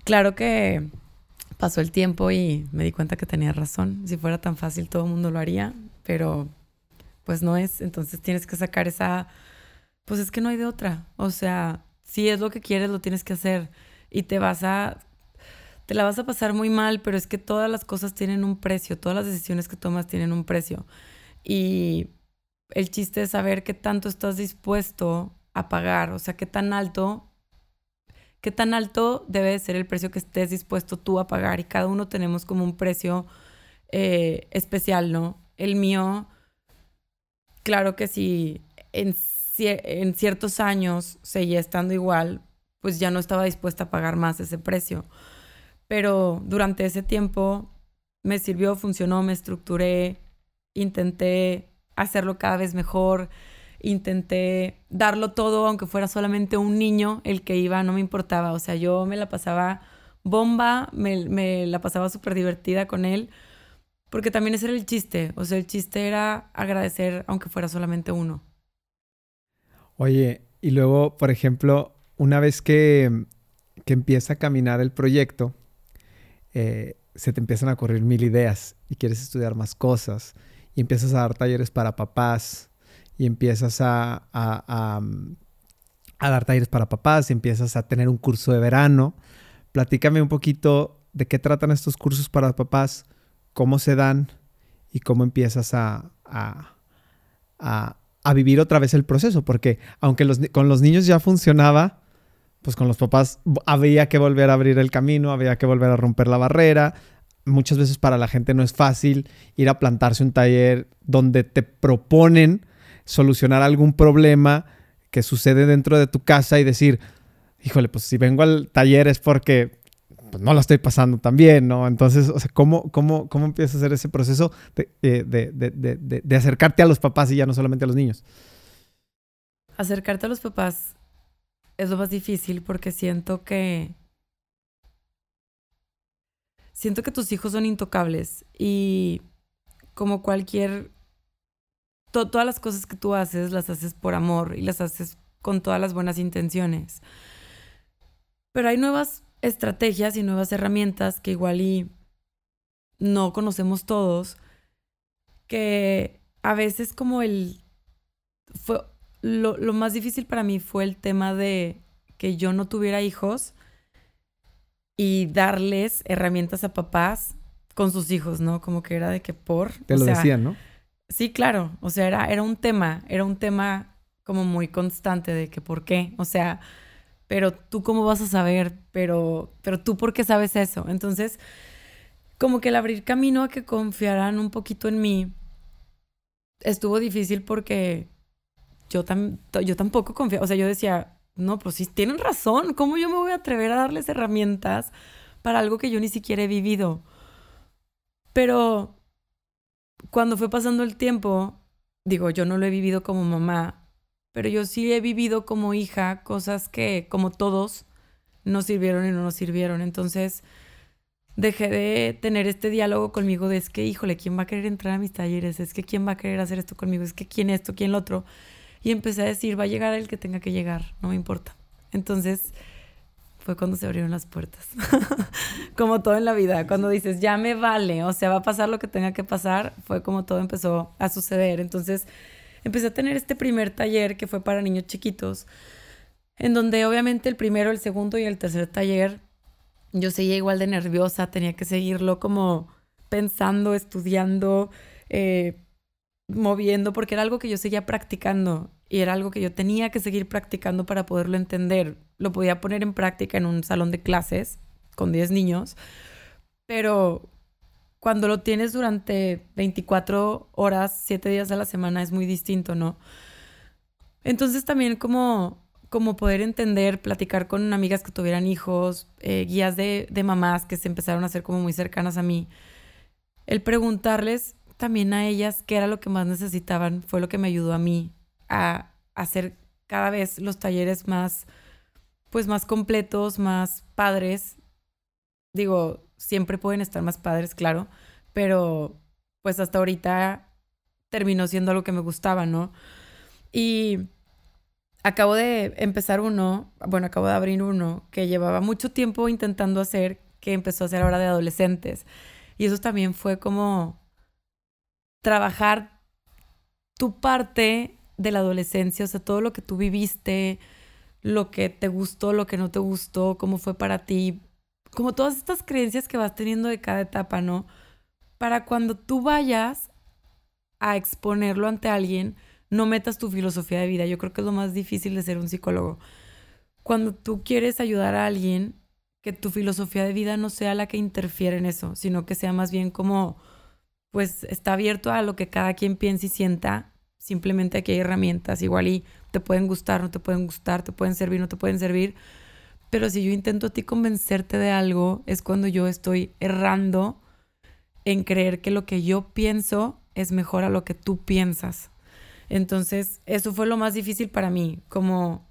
Claro que pasó el tiempo y me di cuenta que tenía razón. Si fuera tan fácil, todo el mundo lo haría, pero pues no es. Entonces tienes que sacar esa, pues es que no hay de otra. O sea, si es lo que quieres, lo tienes que hacer y te vas a, te la vas a pasar muy mal, pero es que todas las cosas tienen un precio, todas las decisiones que tomas tienen un precio. Y el chiste es saber qué tanto estás dispuesto a pagar, o sea, qué tan alto, qué tan alto debe ser el precio que estés dispuesto tú a pagar. Y cada uno tenemos como un precio eh, especial, ¿no? El mío, claro que si en, en ciertos años seguía estando igual, pues ya no estaba dispuesta a pagar más ese precio. Pero durante ese tiempo me sirvió, funcionó, me estructuré, intenté hacerlo cada vez mejor, intenté darlo todo, aunque fuera solamente un niño el que iba, no me importaba, o sea, yo me la pasaba bomba, me, la pasaba súper divertida con él, porque también ese era el chiste, o sea, el chiste era agradecer aunque fuera solamente uno. Oye, y luego, por ejemplo, una vez que, que empieza a caminar el proyecto, eh, se te empiezan a ocurrir mil ideas y quieres estudiar más cosas y empiezas a dar talleres para papás y empiezas a, a, a, dar talleres para papás y empiezas a tener un curso de verano. Platícame un poquito de qué tratan estos cursos para papás, cómo se dan y cómo empiezas a, a, a vivir otra vez el proceso, porque aunque los, con los niños ya funcionaba, pues con los papás había que volver a abrir el camino, había que volver a romper la barrera, muchas veces para la gente no es fácil ir a plantarse un taller donde te proponen solucionar algún problema que sucede dentro de tu casa y decir, híjole, pues si vengo al taller es porque pues, no lo estoy pasando tan bien, ¿no? Entonces, o sea, ¿cómo, cómo, cómo empiezas a hacer ese proceso de, eh, de acercarte a los papás y ya no solamente a los niños? Acercarte a los papás es lo más difícil porque siento que siento que tus hijos son intocables y como cualquier, todas las cosas que tú haces las haces por amor y las haces con todas las buenas intenciones. Pero hay nuevas estrategias y nuevas herramientas que igual y no conocemos todos, que a veces como el... Fue, lo, lo más difícil para mí fue el tema de que yo no tuviera hijos y darles herramientas a papás con sus hijos, ¿no? Como que era de que por... Te lo decían, ¿no? Sí, claro. O sea, era, era un tema, era un tema como muy constante de que por qué. O sea, pero tú cómo vas a saber, pero, pero tú por qué sabes eso. Entonces, como que el abrir camino a que confiaran un poquito en mí estuvo difícil porque yo, yo tampoco confiaba. O sea, yo decía, no, pues sí, tienen razón. ¿Cómo yo me voy a atrever a darles herramientas para algo que yo ni siquiera he vivido? Pero cuando fue pasando el tiempo, digo, yo no lo he vivido como mamá, pero yo sí he vivido como hija cosas que, como todos, no sirvieron y no nos sirvieron. Entonces, dejé de tener este diálogo conmigo de es que, híjole, ¿quién va a querer entrar a mis talleres? Es que, ¿quién va a querer hacer esto conmigo? Es que, ¿quién esto? ¿Quién lo otro? Y empecé a decir, va a llegar el que tenga que llegar, no me importa. Entonces fue cuando se abrieron las puertas. como todo en la vida, cuando dices, ya me vale, o sea, va a pasar lo que tenga que pasar, fue como todo empezó a suceder. Entonces empecé a tener este primer taller que fue para niños chiquitos, en donde obviamente el primero, el segundo y el tercer taller, yo seguía igual de nerviosa, tenía que seguirlo como pensando, estudiando, eh, moviendo porque era algo que yo seguía practicando y era algo que yo tenía que seguir practicando para poderlo entender. Lo podía poner en práctica en un salón de clases con 10 niños, pero cuando lo tienes durante 24 horas, 7 días a la semana es muy distinto, ¿no? Entonces también como, como poder entender, platicar con amigas que tuvieran hijos, eh, guías de, de mamás que se empezaron a hacer como muy cercanas a mí, el preguntarles también a ellas qué era lo que más necesitaban fue lo que me ayudó a mí a hacer cada vez los talleres más, pues más completos, más padres. Digo, siempre pueden estar más padres, claro, pero pues hasta ahorita terminó siendo lo que me gustaba, ¿no? Y acabo de empezar uno, bueno, acabo de abrir uno que llevaba mucho tiempo intentando hacer, que empezó a hacer ahora de adolescentes. Y eso también fue como trabajar tu parte de la adolescencia, o sea, todo lo que tú viviste, lo que te gustó, lo que no te gustó, cómo fue para ti, como todas estas creencias que vas teniendo de cada etapa, ¿no? Para cuando tú vayas a exponerlo ante alguien, no metas tu filosofía de vida. Yo creo que es lo más difícil de ser un psicólogo. Cuando tú quieres ayudar a alguien, que tu filosofía de vida no sea la que interfiere en eso, sino que sea más bien como, pues está abierto a lo que cada quien piense y sienta Simplemente aquí hay herramientas, igual y te pueden gustar, no te pueden gustar, te pueden servir, no te pueden servir. Pero si yo intento a ti convencerte de algo, es cuando yo estoy errando en creer que lo que yo pienso es mejor a lo que tú piensas. Entonces, eso fue lo más difícil para mí, como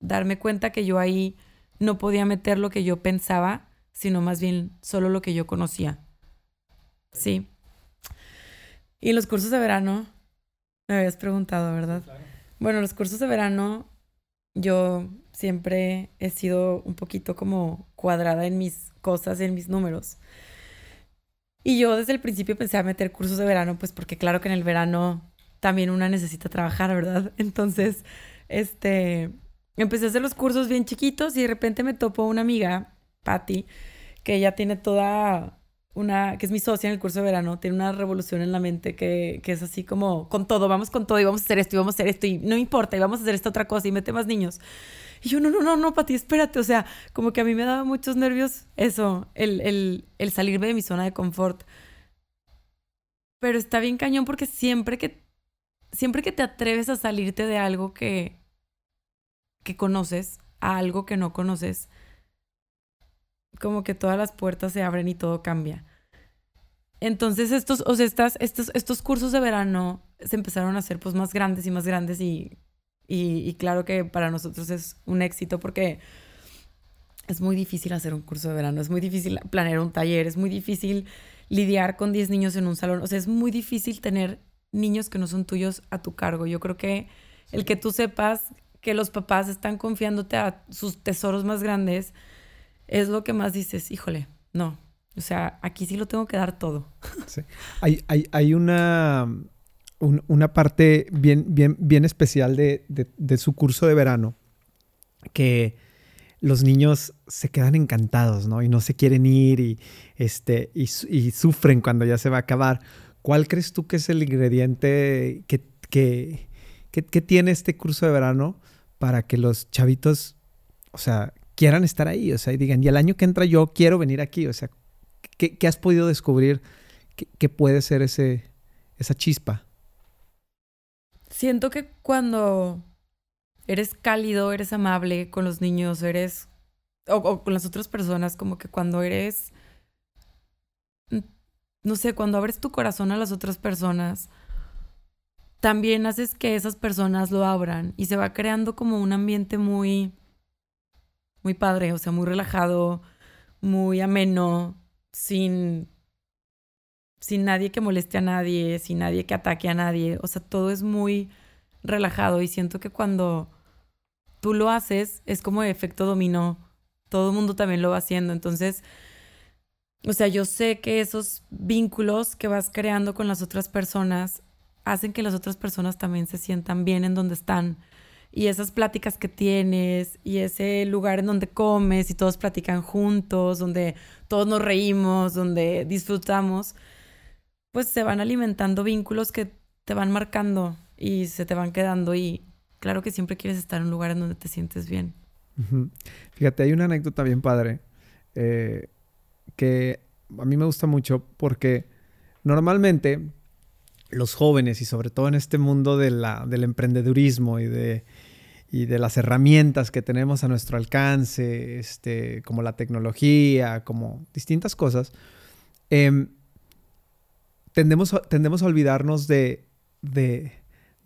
darme cuenta que yo ahí no podía meter lo que yo pensaba, sino más bien solo lo que yo conocía. Sí. Y los cursos de verano, me habías preguntado, ¿verdad? Bueno, los cursos de verano, yo siempre he sido un poquito como cuadrada en mis cosas, en mis números. Y yo desde el principio pensé a meter cursos de verano, pues porque claro que en el verano también una necesita trabajar, ¿verdad? Entonces, este, empecé a hacer los cursos bien chiquitos y de repente me topó una amiga, Patty, que ella tiene toda una, que es mi socia en el curso de verano, tiene una revolución en la mente que, que, es así como con todo, vamos con todo y vamos a hacer esto y vamos a hacer esto y no importa y vamos a hacer esta otra cosa y mete más niños. Y yo, no, no, no, no, Pati, espérate, o sea, como que a mí me daba muchos nervios eso, el, el, el salirme de mi zona de confort. Pero está bien cañón porque siempre que, siempre que te atreves a salirte de algo que, que conoces a algo que no conoces, como que todas las puertas se abren y todo cambia. Entonces estos, o sea, estas, estos, estos cursos de verano se empezaron a hacer pues más grandes y más grandes y, y, claro que para nosotros es un éxito porque es muy difícil hacer un curso de verano, es muy difícil planear un taller, es muy difícil lidiar con 10 niños en un salón, o sea, es muy difícil tener niños que no son tuyos a tu cargo. Yo creo que el que tú sepas que los papás están confiándote a sus tesoros más grandes, es lo que más dices, híjole, no. O sea, aquí sí lo tengo que dar todo. Sí. Hay, hay, hay una, una parte bien, bien, bien especial de, de, su curso de verano que los niños se quedan encantados, ¿no? Y no se quieren ir y, este, y, sufren cuando ya se va a acabar. ¿Cuál crees tú que es el ingrediente que, que, que, que tiene este curso de verano para que los chavitos, o sea, quieran estar ahí, o sea, y digan, y el año que entra yo quiero venir aquí, o sea, ¿qué, has podido descubrir que, puede ser ese, esa chispa? Siento que cuando eres cálido, eres amable con los niños, eres, o, con las otras personas, como que cuando eres, no sé, cuando abres tu corazón a las otras personas, también haces que esas personas lo abran y se va creando como un ambiente muy muy padre, o sea, muy relajado, muy ameno, sin, sin nadie que moleste a nadie, sin nadie que ataque a nadie. O sea, todo es muy relajado y siento que cuando tú lo haces es como efecto dominó. Todo el mundo también lo va haciendo. Entonces, o sea, yo sé que esos vínculos que vas creando con las otras personas hacen que las otras personas también se sientan bien en donde están y esas pláticas que tienes y ese lugar en donde comes y todos platican juntos, donde todos nos reímos, donde disfrutamos, pues se van alimentando vínculos que te van marcando y se te van quedando y claro que siempre quieres estar en un lugar en donde te sientes bien. Fíjate, hay una anécdota bien padre eh, que a mí me gusta mucho porque normalmente los jóvenes y sobre todo en este mundo de la, del emprendedurismo y de, y de las herramientas que tenemos a nuestro alcance, este, como la tecnología, como distintas cosas, em, tendemos, tendemos a olvidarnos de, de,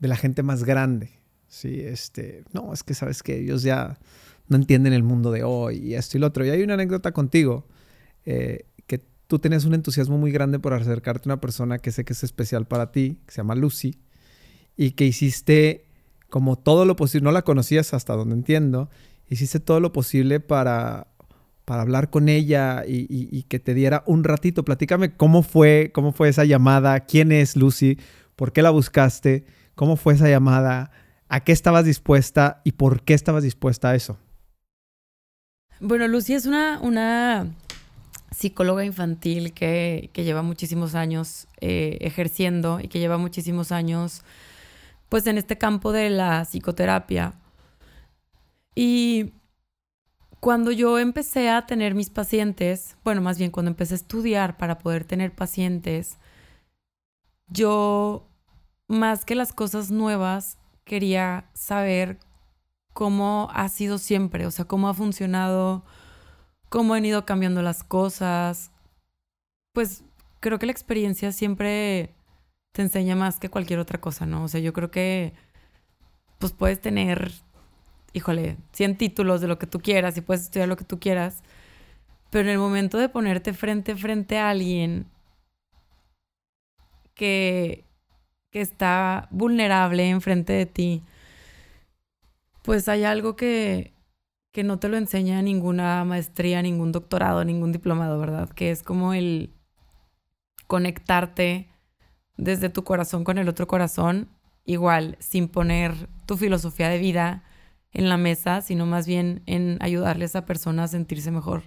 la gente más grande. ¿sí? Este, no, es que sabes que ellos ya no entienden el mundo de hoy y esto y lo otro. Y hay una anécdota contigo. Eh, tú tenías un entusiasmo muy grande por acercarte a una persona que sé que es especial para ti, que se llama Lucy, y que hiciste como todo lo posible, no la conocías hasta donde entiendo, hiciste todo lo posible para, para hablar con ella y, que te diera un ratito. Platícame cómo fue, cómo fue esa llamada, quién es Lucy, por qué la buscaste, cómo fue esa llamada, a qué estabas dispuesta y por qué estabas dispuesta a eso. Bueno, Lucy es una, una psicóloga infantil que, lleva muchísimos años eh, ejerciendo y que lleva muchísimos años pues en este campo de la psicoterapia. Y cuando yo empecé a tener mis pacientes, bueno, más bien cuando empecé a estudiar para poder tener pacientes, yo más que las cosas nuevas quería saber cómo ha sido siempre, o sea, cómo ha funcionado cómo han ido cambiando las cosas. Pues creo que la experiencia siempre te enseña más que cualquier otra cosa, ¿no? O sea, yo creo que pues puedes tener, híjole, 100 títulos de lo que tú quieras y puedes estudiar lo que tú quieras, pero en el momento de ponerte frente frente a alguien que, que está vulnerable enfrente de ti, pues hay algo que, que no te lo enseña ninguna maestría, ningún doctorado, ningún diplomado, ¿verdad? Que es como el conectarte desde tu corazón con el otro corazón, igual, sin poner tu filosofía de vida en la mesa, sino más bien en ayudarle a esa persona a sentirse mejor.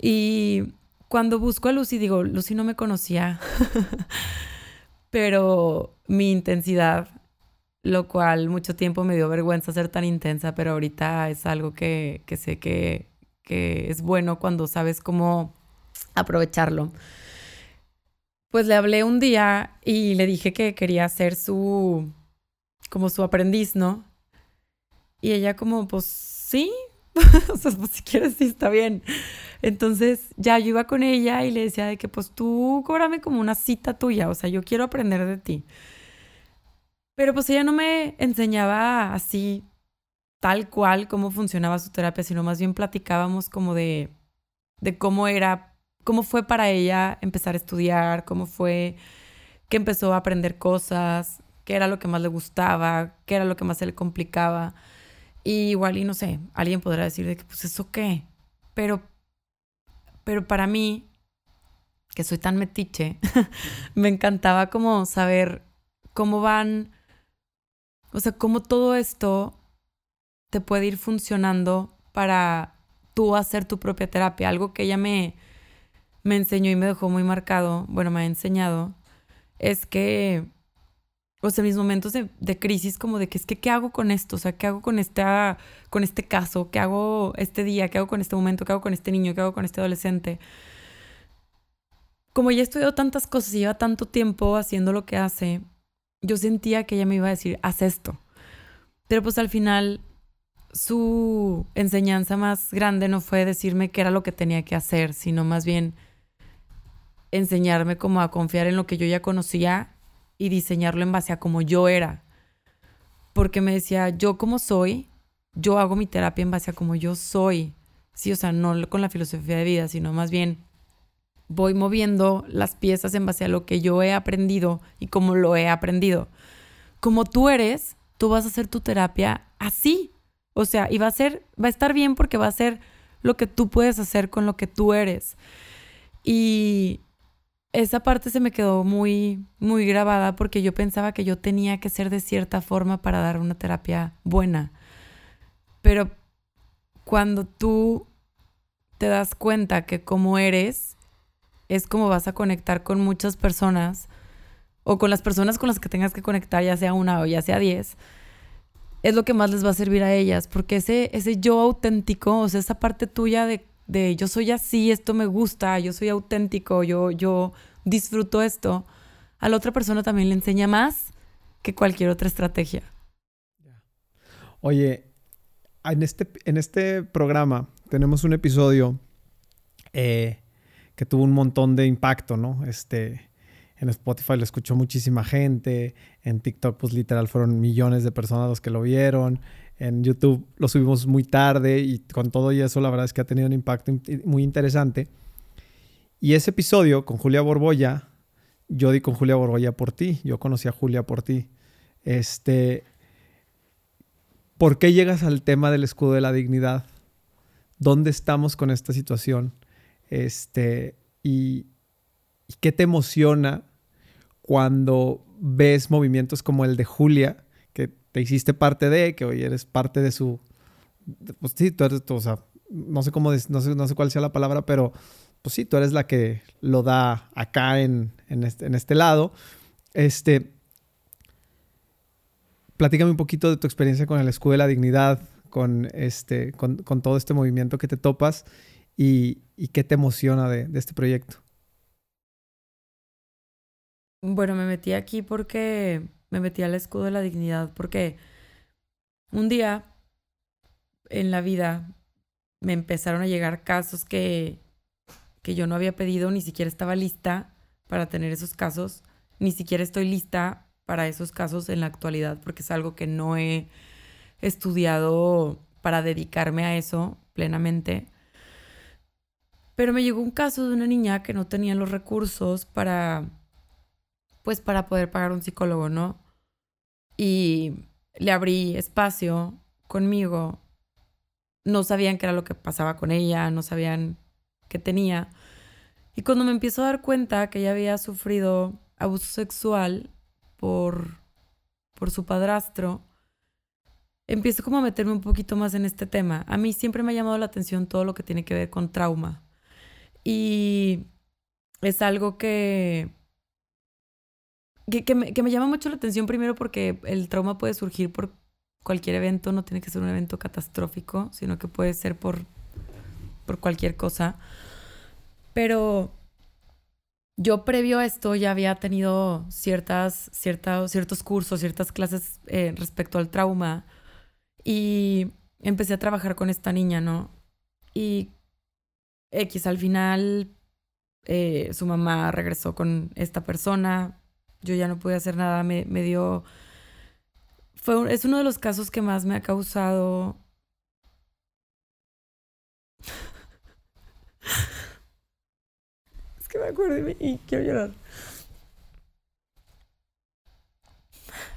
Y cuando busco a Lucy, digo, Lucy no me conocía, pero mi intensidad lo cual mucho tiempo me dio vergüenza ser tan intensa, pero ahorita es algo que, sé que, es bueno cuando sabes cómo aprovecharlo. Pues le hablé un día y le dije que quería ser su, como su aprendiz, ¿no? Y ella como, pues sí, o sea, pues si quieres, sí, está bien. Entonces ya yo iba con ella y le decía de que pues tú cóbrame como una cita tuya, o sea, yo quiero aprender de ti. Pero pues ella no me enseñaba así tal cual cómo funcionaba su terapia, sino más bien platicábamos como de, de cómo era, cómo fue para ella empezar a estudiar, cómo fue que empezó a aprender cosas, qué era lo que más le gustaba, qué era lo que más se le complicaba. Y igual, y no sé, alguien podrá decir de que, pues, ¿eso qué? Pero, pero para mí, que soy tan metiche, me encantaba como saber cómo van o sea, cómo todo esto te puede ir funcionando para tú hacer tu propia terapia. Algo que ella me, me enseñó y me dejó muy marcado, bueno, me ha enseñado, es que, o sea, mis momentos de, crisis como de que es que, ¿qué hago con esto? O sea, ¿qué hago con, esta, con este caso? ¿Qué hago este día? ¿Qué hago con este momento? ¿Qué hago con este niño? ¿Qué hago con este adolescente? Como ya he estudiado tantas cosas y lleva tanto tiempo haciendo lo que hace, yo sentía que ella me iba a decir, haz esto. Pero pues al final su enseñanza más grande no fue decirme qué era lo que tenía que hacer, sino más bien enseñarme como a confiar en lo que yo ya conocía y diseñarlo en base a como yo era. Porque me decía, yo como soy, yo hago mi terapia en base a como yo soy. Sí, o sea, no con la filosofía de vida, sino más bien voy moviendo las piezas en base a lo que yo he aprendido y cómo lo he aprendido. Como tú eres, tú vas a hacer tu terapia así. O sea, y va a ser, va a estar bien porque va a ser lo que tú puedes hacer con lo que tú eres. Y esa parte se me quedó muy, muy grabada porque yo pensaba que yo tenía que ser de cierta forma para dar una terapia buena. Pero cuando tú te das cuenta que como eres es como vas a conectar con muchas personas o con las personas con las que tengas que conectar, ya sea una o ya sea diez, es lo que más les va a servir a ellas, porque ese, ese yo auténtico, o sea, esa parte tuya de, de yo soy así, esto me gusta, yo soy auténtico, yo, yo disfruto esto, a la otra persona también le enseña más que cualquier otra estrategia. Oye, en este, en este programa tenemos un episodio eh, que tuvo un montón de impacto, ¿no? Este, en Spotify lo escuchó muchísima gente, en TikTok pues literal fueron millones de personas los que lo vieron, en YouTube lo subimos muy tarde y con todo y eso la verdad es que ha tenido un impacto muy interesante. Y ese episodio con Julia Borboya, yo di con Julia Borboya por ti, yo conocí a Julia por ti. Este, ¿Por qué llegas al tema del escudo de la dignidad? ¿Dónde estamos con esta situación? Este, y, qué te emociona cuando ves movimientos como el de Julia, te hiciste parte de, que hoy eres parte de su... Pues sí, tú eres, o sea, no sé cómo, no sé, no sé cuál sea la palabra, pero pues sí, tú eres la que lo da acá en, en, este, en este lado. Este, platícame un poquito de tu experiencia con el Escudo de la Dignidad, con, este, con, todo este movimiento que te topas y, qué te emociona de, este proyecto. Bueno, me metí aquí porque me metí al Escudo de la Dignidad porque un día en la vida me empezaron a llegar casos que, que yo no había pedido, ni siquiera estaba lista para tener esos casos, ni siquiera estoy lista para esos casos en la actualidad, porque es algo que no he estudiado para dedicarme a eso plenamente. Pero me llegó un caso de una niña que no tenía los recursos para, pues, para poder pagar un psicólogo, ¿no? Y le abrí espacio conmigo. No sabían qué era lo que pasaba con ella, no sabían qué tenía. Y cuando me empiezo a dar cuenta que ella había sufrido abuso sexual, por, por su padrastro, empiezo como a meterme un poquito más en este tema. A mí siempre me ha llamado la atención todo lo que tiene que ver con trauma. Y es algo que, que, me, que me llama mucho la atención primero porque el trauma puede surgir por cualquier evento, no tiene que ser un evento catastrófico, sino que puede ser por, por cualquier cosa. Pero yo previo a esto ya había tenido ciertas, ciertos cursos, ciertas clases eh, respecto al trauma y empecé a trabajar con esta niña, ¿no? Y X al final eh, su mamá regresó con esta persona, yo ya no pude hacer nada, me, me dio... Fue, es uno de los casos que más me ha causado que me acuerdo y, quiero llorar.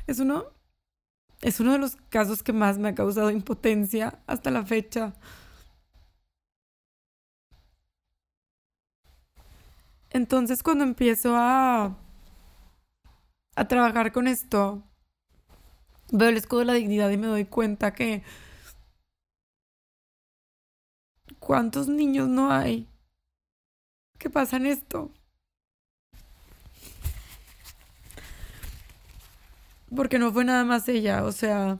Es uno, es uno de los casos que más me ha causado impotencia hasta la fecha. Entonces cuando empiezo a, a trabajar con esto, veo el escudo de la dignidad y me doy cuenta que cuántos niños no hay ¿Qué pasa en esto? Porque no fue nada más ella, o sea,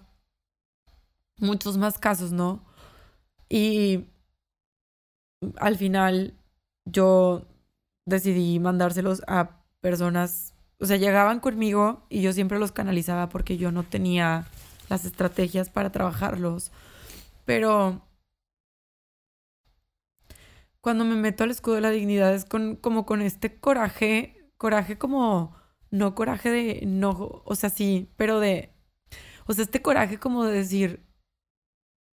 muchos más casos, ¿no? Y al final yo decidí mandárselos a personas, o sea, llegaban conmigo y yo siempre los canalizaba porque yo no tenía las estrategias para trabajarlos. Pero cuando me meto al escudo de la dignidad es con, como con este coraje, coraje como, no coraje de, no, o sea, sí, pero de, o sea, este coraje como de decir,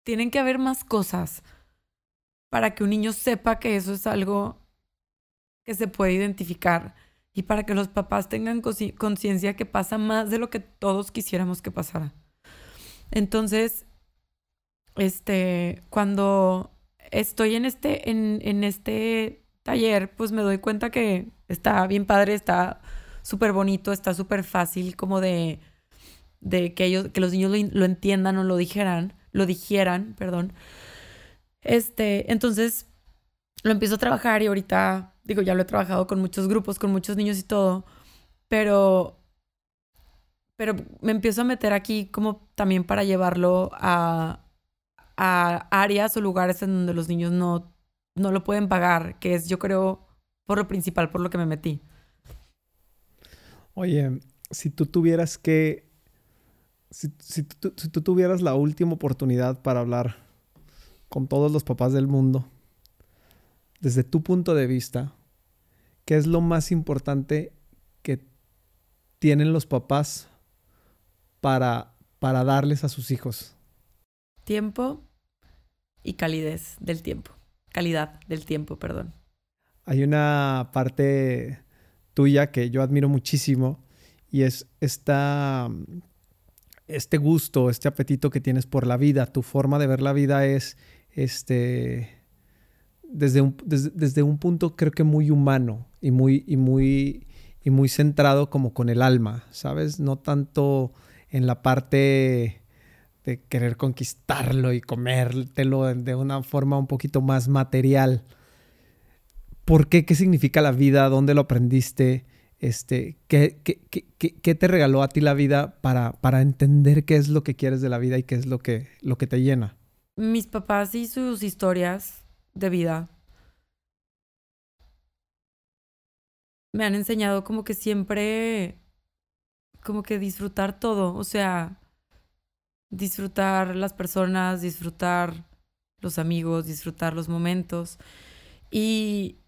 tienen que haber más cosas para que un niño sepa que eso es algo que se puede identificar y para que los papás tengan conciencia que pasa más de lo que todos quisiéramos que pasara. Entonces, este, cuando estoy en este, en, en este taller, pues me doy cuenta que está bien padre, está súper bonito, está súper fácil como de, de que ellos, que los niños lo, entiendan o lo dijeran, lo dijeran, perdón. Este, entonces lo empiezo a trabajar y ahorita, digo, ya lo he trabajado con muchos grupos, con muchos niños y todo, pero, pero me empiezo a meter aquí como también para llevarlo a, a áreas o lugares en donde los niños no, no lo pueden pagar, que es yo creo por lo principal, por lo que me metí. Oye, si tú tuvieras que, si, si tú tuvieras la última oportunidad para hablar con todos los papás del mundo, desde tu punto de vista, ¿qué es lo más importante que tienen los papás para, para darles a sus hijos? Tiempo y calidez del tiempo. Calidad del tiempo, perdón. Hay una parte tuya que yo admiro muchísimo y es esta, este gusto, este apetito que tienes por la vida. Tu forma de ver la vida es este, desde, un, desde, un punto creo que muy humano y muy, y, muy, y muy centrado como con el alma, ¿sabes? No tanto en la parte de querer conquistarlo y comértelo de una forma un poquito más material. ¿Por qué? ¿Qué significa la vida? ¿Dónde lo aprendiste? Este, ¿qué, qué, qué, te regaló a ti la vida para, para entender qué es lo que quieres de la vida y qué es lo que, lo que te llena? Mis papás y sus historias de vida me han enseñado como que siempre, como que disfrutar todo, o sea, disfrutar las personas, disfrutar los amigos, disfrutar los momentos. Y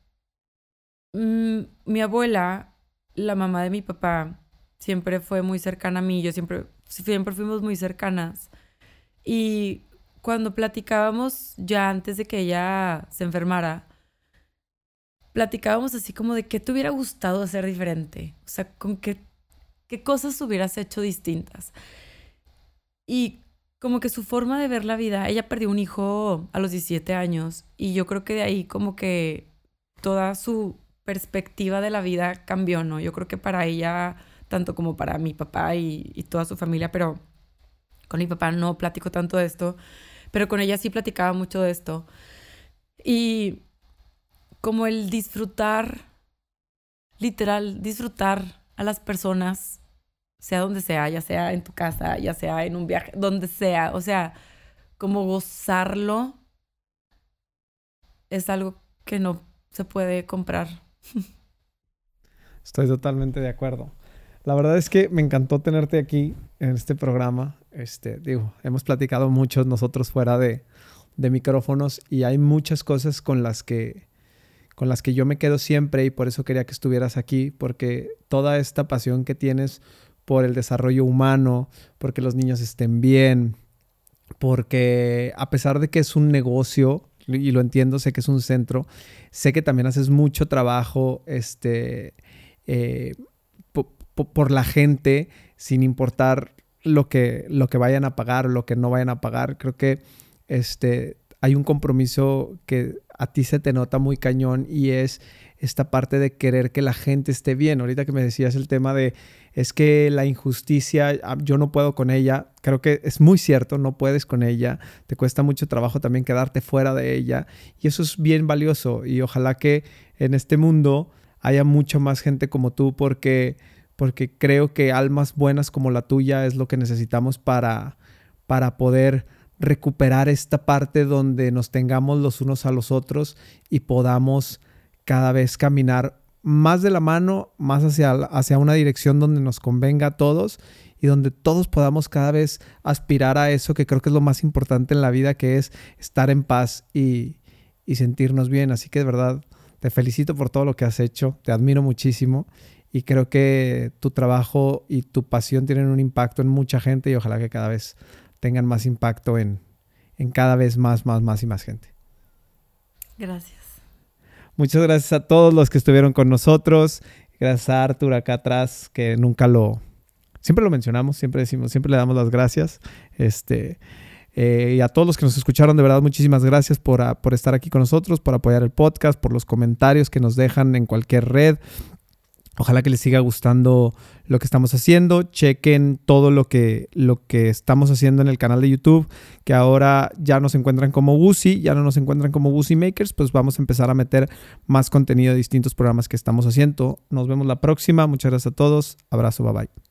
mm, mi abuela, la mamá de mi papá, siempre fue muy cercana a mí, yo siempre, siempre fuimos muy cercanas. Y cuando platicábamos ya antes de que ella se enfermara, platicábamos así como de qué te hubiera gustado hacer diferente, o sea, con qué, qué cosas hubieras hecho distintas. Y como que su forma de ver la vida, ella perdió un hijo a los 17 años y yo creo que de ahí como que toda su perspectiva de la vida cambió, ¿no? Yo creo que para ella, tanto como para mi papá y, y toda su familia, pero con mi papá no platico tanto de esto, pero con ella sí platicaba mucho de esto. Y como el disfrutar, literal, disfrutar a las personas, sea donde sea, ya sea en tu casa, ya sea en un viaje, donde sea, o sea, como gozarlo es algo que no se puede comprar. Estoy totalmente de acuerdo. La verdad es que me encantó tenerte aquí en este programa. Este, digo, hemos platicado mucho nosotros fuera de, micrófonos y hay muchas cosas con las que con las que yo me quedo siempre y por eso quería que estuvieras aquí, porque toda esta pasión que tienes por el desarrollo humano, porque los niños estén bien, porque a pesar de que es un negocio, y lo entiendo, sé que es un centro, sé que también haces mucho trabajo este, eh, por la gente, sin importar lo que, lo que vayan a pagar o lo que no vayan a pagar. Creo que este, hay un compromiso que a ti se te nota muy cañón y es esta parte de querer que la gente esté bien. Ahorita que me decías el tema de es que la injusticia, ah, yo no puedo con ella, creo que es muy cierto, no puedes con ella, te cuesta mucho trabajo también quedarte fuera de ella y eso es bien valioso y ojalá que en este mundo haya mucha más gente como tú porque porque creo que almas buenas como la tuya es lo que necesitamos para, para poder recuperar esta parte donde nos tengamos los unos a los otros y podamos cada vez caminar más de la mano, más hacia, hacia una dirección donde nos convenga a todos y donde todos podamos cada vez aspirar a eso que creo que es lo más importante en la vida, que es estar en paz y, y sentirnos bien. Así que de verdad, te felicito por todo lo que has hecho, te admiro muchísimo y creo que tu trabajo y tu pasión tienen un impacto en mucha gente y ojalá que cada vez tengan más impacto en, en cada vez más, más, más y más gente. Gracias. Muchas gracias a todos los que estuvieron con nosotros. Gracias a Arthur acá atrás, que nunca lo... Siempre lo mencionamos, siempre decimos, siempre le damos las gracias. Este, eh, y a todos los que nos escucharon, de verdad, muchísimas gracias por, por estar aquí con nosotros, por apoyar el podcast, por los comentarios que nos dejan en cualquier red. Ojalá que les siga gustando lo que estamos haciendo. Chequen todo lo que, lo que estamos haciendo en el canal de YouTube, que ahora ya nos encuentran como Wusi, ya no nos encuentran como Wusi Makers, pues vamos a empezar a meter más contenido de distintos programas que estamos haciendo. Nos vemos la próxima. Muchas gracias a todos. Abrazo, bye bye.